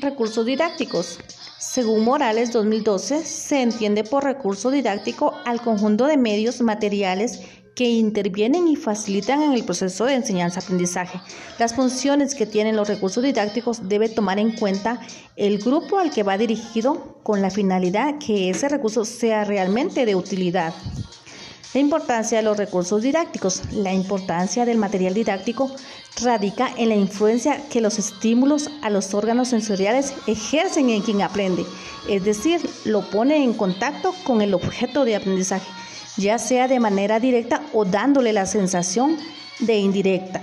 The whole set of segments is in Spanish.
Recursos didácticos. Según Morales 2012, se entiende por recurso didáctico al conjunto de medios materiales que intervienen y facilitan en el proceso de enseñanza-aprendizaje. Las funciones que tienen los recursos didácticos debe tomar en cuenta el grupo al que va dirigido con la finalidad que ese recurso sea realmente de utilidad. La importancia de los recursos didácticos. La importancia del material didáctico radica en la influencia que los estímulos a los órganos sensoriales ejercen en quien aprende, es decir, lo pone en contacto con el objeto de aprendizaje, ya sea de manera directa o dándole la sensación de indirecta.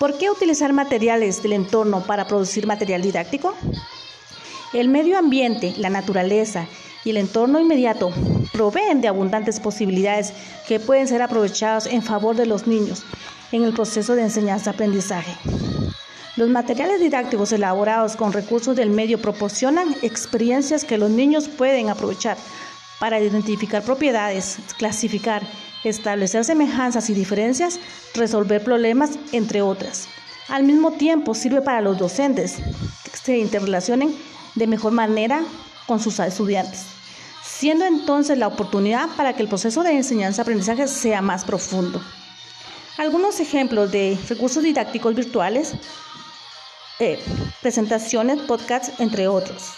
¿Por qué utilizar materiales del entorno para producir material didáctico? El medio ambiente, la naturaleza y el entorno inmediato proveen de abundantes posibilidades que pueden ser aprovechadas en favor de los niños en el proceso de enseñanza-aprendizaje. Los materiales didácticos elaborados con recursos del medio proporcionan experiencias que los niños pueden aprovechar para identificar propiedades, clasificar, establecer semejanzas y diferencias, resolver problemas, entre otras. Al mismo tiempo sirve para los docentes que se interrelacionen de mejor manera con sus estudiantes siendo entonces la oportunidad para que el proceso de enseñanza-aprendizaje sea más profundo. Algunos ejemplos de recursos didácticos virtuales, eh, presentaciones, podcasts, entre otros.